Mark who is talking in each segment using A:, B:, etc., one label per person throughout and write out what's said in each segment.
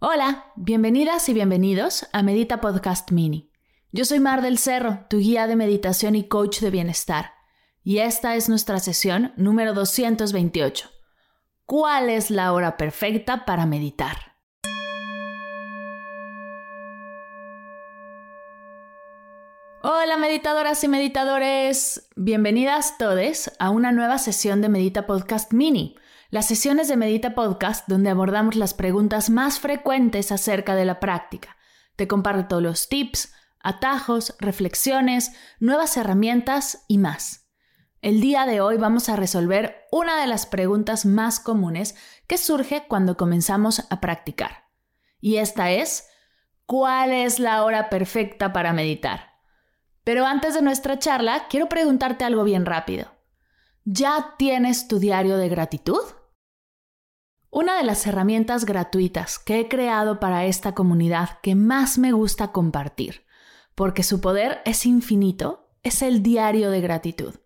A: Hola, bienvenidas y bienvenidos a Medita Podcast Mini. Yo soy Mar del Cerro, tu guía de meditación y coach de bienestar, y esta es nuestra sesión número 228. ¿Cuál es la hora perfecta para meditar? Hola meditadoras y meditadores, bienvenidas todos a una nueva sesión de Medita Podcast Mini las sesiones de Medita Podcast donde abordamos las preguntas más frecuentes acerca de la práctica. Te comparto los tips, atajos, reflexiones, nuevas herramientas y más. El día de hoy vamos a resolver una de las preguntas más comunes que surge cuando comenzamos a practicar. Y esta es, ¿cuál es la hora perfecta para meditar? Pero antes de nuestra charla, quiero preguntarte algo bien rápido. ¿Ya tienes tu diario de gratitud? Una de las herramientas gratuitas que he creado para esta comunidad que más me gusta compartir, porque su poder es infinito, es el diario de gratitud,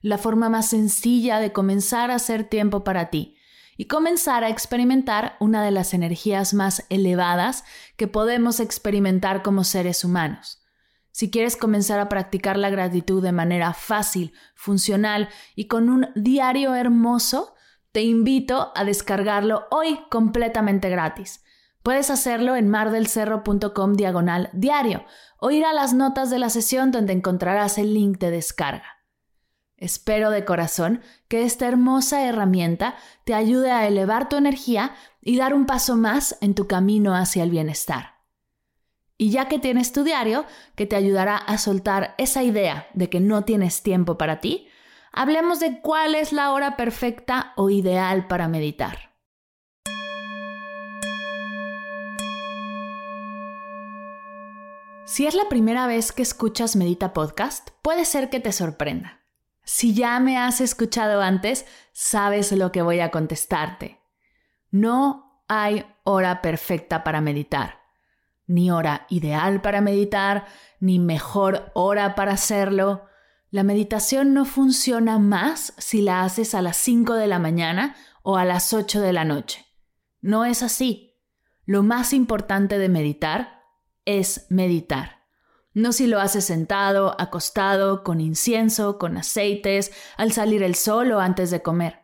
A: la forma más sencilla de comenzar a hacer tiempo para ti y comenzar a experimentar una de las energías más elevadas que podemos experimentar como seres humanos. Si quieres comenzar a practicar la gratitud de manera fácil, funcional y con un diario hermoso, te invito a descargarlo hoy completamente gratis. Puedes hacerlo en mardelcerro.com diagonal diario o ir a las notas de la sesión donde encontrarás el link de descarga. Espero de corazón que esta hermosa herramienta te ayude a elevar tu energía y dar un paso más en tu camino hacia el bienestar. Y ya que tienes tu diario, que te ayudará a soltar esa idea de que no tienes tiempo para ti, hablemos de cuál es la hora perfecta o ideal para meditar. Si es la primera vez que escuchas Medita Podcast, puede ser que te sorprenda. Si ya me has escuchado antes, sabes lo que voy a contestarte. No hay hora perfecta para meditar, ni hora ideal para meditar, ni mejor hora para hacerlo. La meditación no funciona más si la haces a las 5 de la mañana o a las 8 de la noche. No es así. Lo más importante de meditar es meditar. No si lo haces sentado, acostado, con incienso, con aceites, al salir el sol o antes de comer.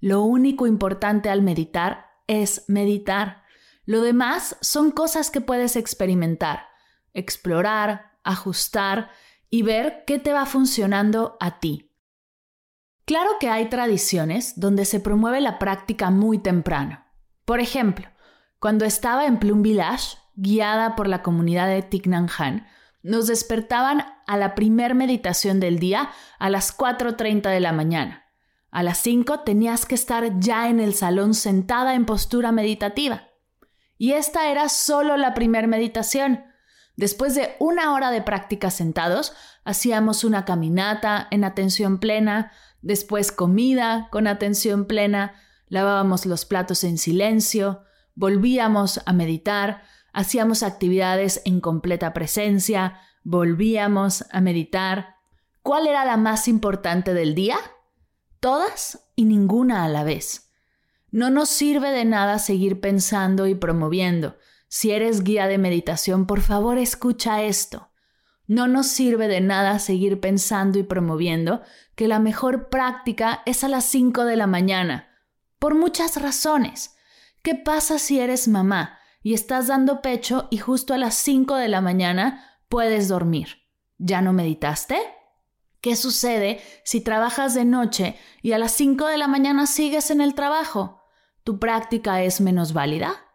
A: Lo único importante al meditar es meditar. Lo demás son cosas que puedes experimentar, explorar, ajustar y ver qué te va funcionando a ti. Claro que hay tradiciones donde se promueve la práctica muy temprano. Por ejemplo, cuando estaba en Plum Village, guiada por la comunidad de Thich Han, nos despertaban a la primer meditación del día a las 4.30 de la mañana. A las 5 tenías que estar ya en el salón sentada en postura meditativa. Y esta era solo la primer meditación. Después de una hora de práctica sentados, hacíamos una caminata en atención plena, después comida con atención plena, lavábamos los platos en silencio, volvíamos a meditar, hacíamos actividades en completa presencia, volvíamos a meditar. ¿Cuál era la más importante del día? Todas y ninguna a la vez. No nos sirve de nada seguir pensando y promoviendo, si eres guía de meditación, por favor escucha esto. No nos sirve de nada seguir pensando y promoviendo que la mejor práctica es a las 5 de la mañana, por muchas razones. ¿Qué pasa si eres mamá y estás dando pecho y justo a las 5 de la mañana puedes dormir? ¿Ya no meditaste? ¿Qué sucede si trabajas de noche y a las 5 de la mañana sigues en el trabajo? ¿Tu práctica es menos válida?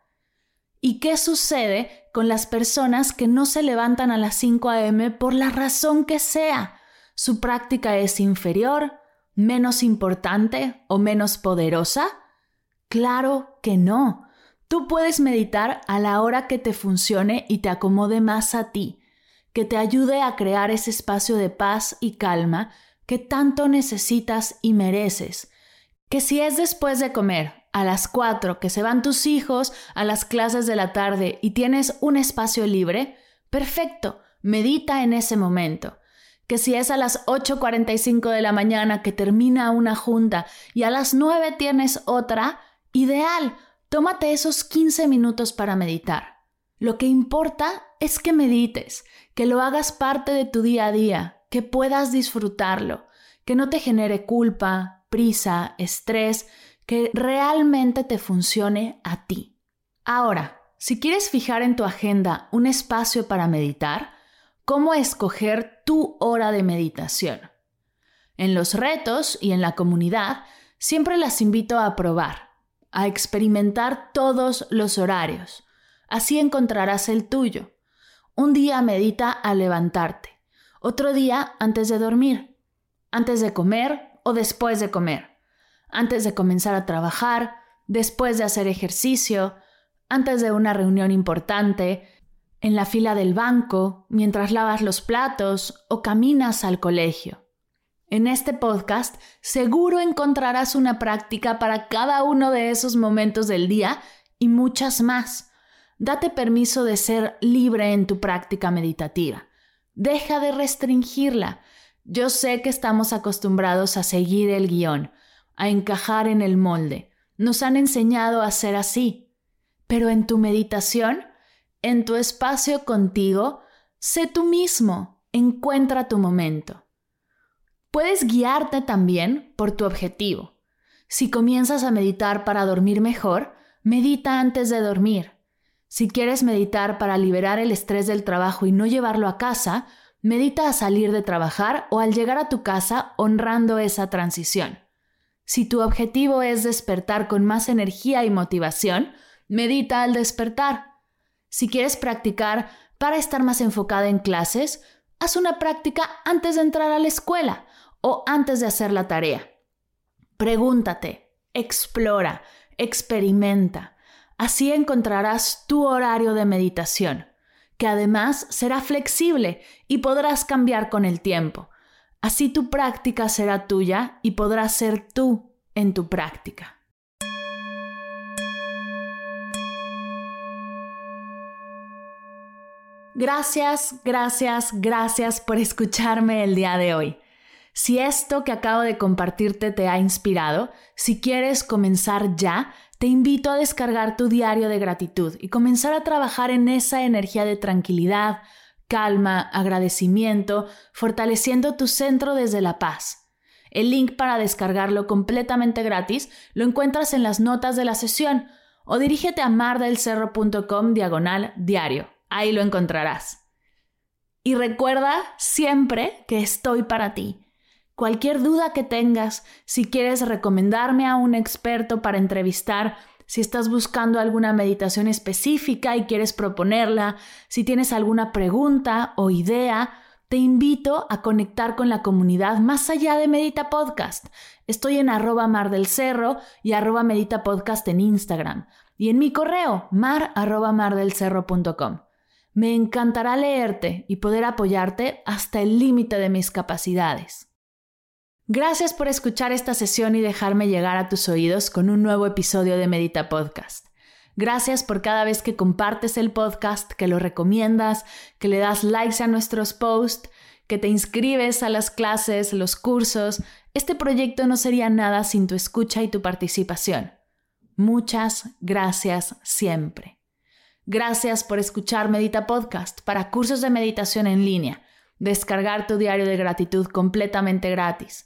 A: ¿Y qué sucede con las personas que no se levantan a las 5 a.m. por la razón que sea? ¿Su práctica es inferior, menos importante o menos poderosa? Claro que no. Tú puedes meditar a la hora que te funcione y te acomode más a ti, que te ayude a crear ese espacio de paz y calma que tanto necesitas y mereces. Que si es después de comer, a las 4, que se van tus hijos a las clases de la tarde y tienes un espacio libre, perfecto, medita en ese momento. Que si es a las 8.45 de la mañana que termina una junta y a las 9 tienes otra, ideal, tómate esos 15 minutos para meditar. Lo que importa es que medites, que lo hagas parte de tu día a día, que puedas disfrutarlo, que no te genere culpa, prisa, estrés, que realmente te funcione a ti. Ahora, si quieres fijar en tu agenda un espacio para meditar, ¿cómo escoger tu hora de meditación? En los retos y en la comunidad siempre las invito a probar, a experimentar todos los horarios. Así encontrarás el tuyo. Un día medita al levantarte, otro día antes de dormir, antes de comer o después de comer, antes de comenzar a trabajar, después de hacer ejercicio, antes de una reunión importante, en la fila del banco, mientras lavas los platos o caminas al colegio. En este podcast seguro encontrarás una práctica para cada uno de esos momentos del día y muchas más. Date permiso de ser libre en tu práctica meditativa. Deja de restringirla. Yo sé que estamos acostumbrados a seguir el guion, a encajar en el molde. Nos han enseñado a ser así. Pero en tu meditación, en tu espacio contigo, sé tú mismo, encuentra tu momento. Puedes guiarte también por tu objetivo. Si comienzas a meditar para dormir mejor, medita antes de dormir. Si quieres meditar para liberar el estrés del trabajo y no llevarlo a casa, medita a salir de trabajar o al llegar a tu casa honrando esa transición. Si tu objetivo es despertar con más energía y motivación, medita al despertar. Si quieres practicar para estar más enfocada en clases, haz una práctica antes de entrar a la escuela o antes de hacer la tarea. Pregúntate, explora, experimenta. Así encontrarás tu horario de meditación, que además será flexible y podrás cambiar con el tiempo. Así tu práctica será tuya y podrás ser tú en tu práctica. Gracias, gracias, gracias por escucharme el día de hoy. Si esto que acabo de compartirte te ha inspirado, si quieres comenzar ya, te invito a descargar tu diario de gratitud y comenzar a trabajar en esa energía de tranquilidad, calma, agradecimiento, fortaleciendo tu centro desde la paz. El link para descargarlo completamente gratis lo encuentras en las notas de la sesión o dirígete a mardelcerro.com diagonal diario. Ahí lo encontrarás. Y recuerda siempre que estoy para ti Cualquier duda que tengas, si quieres recomendarme a un experto para entrevistar, si estás buscando alguna meditación específica y quieres proponerla, si tienes alguna pregunta o idea, te invito a conectar con la comunidad más allá de Medita Podcast. Estoy en arroba mar del cerro y arroba medita podcast en Instagram y en mi correo mar arroba. Me encantará leerte y poder apoyarte hasta el límite de mis capacidades. Gracias por escuchar esta sesión y dejarme llegar a tus oídos con un nuevo episodio de Medita Podcast. Gracias por cada vez que compartes el podcast, que lo recomiendas, que le das likes a nuestros posts, que te inscribes a las clases, los cursos. Este proyecto no sería nada sin tu escucha y tu participación. Muchas gracias siempre. Gracias por escuchar Medita Podcast para cursos de meditación en línea, descargar tu diario de gratitud completamente gratis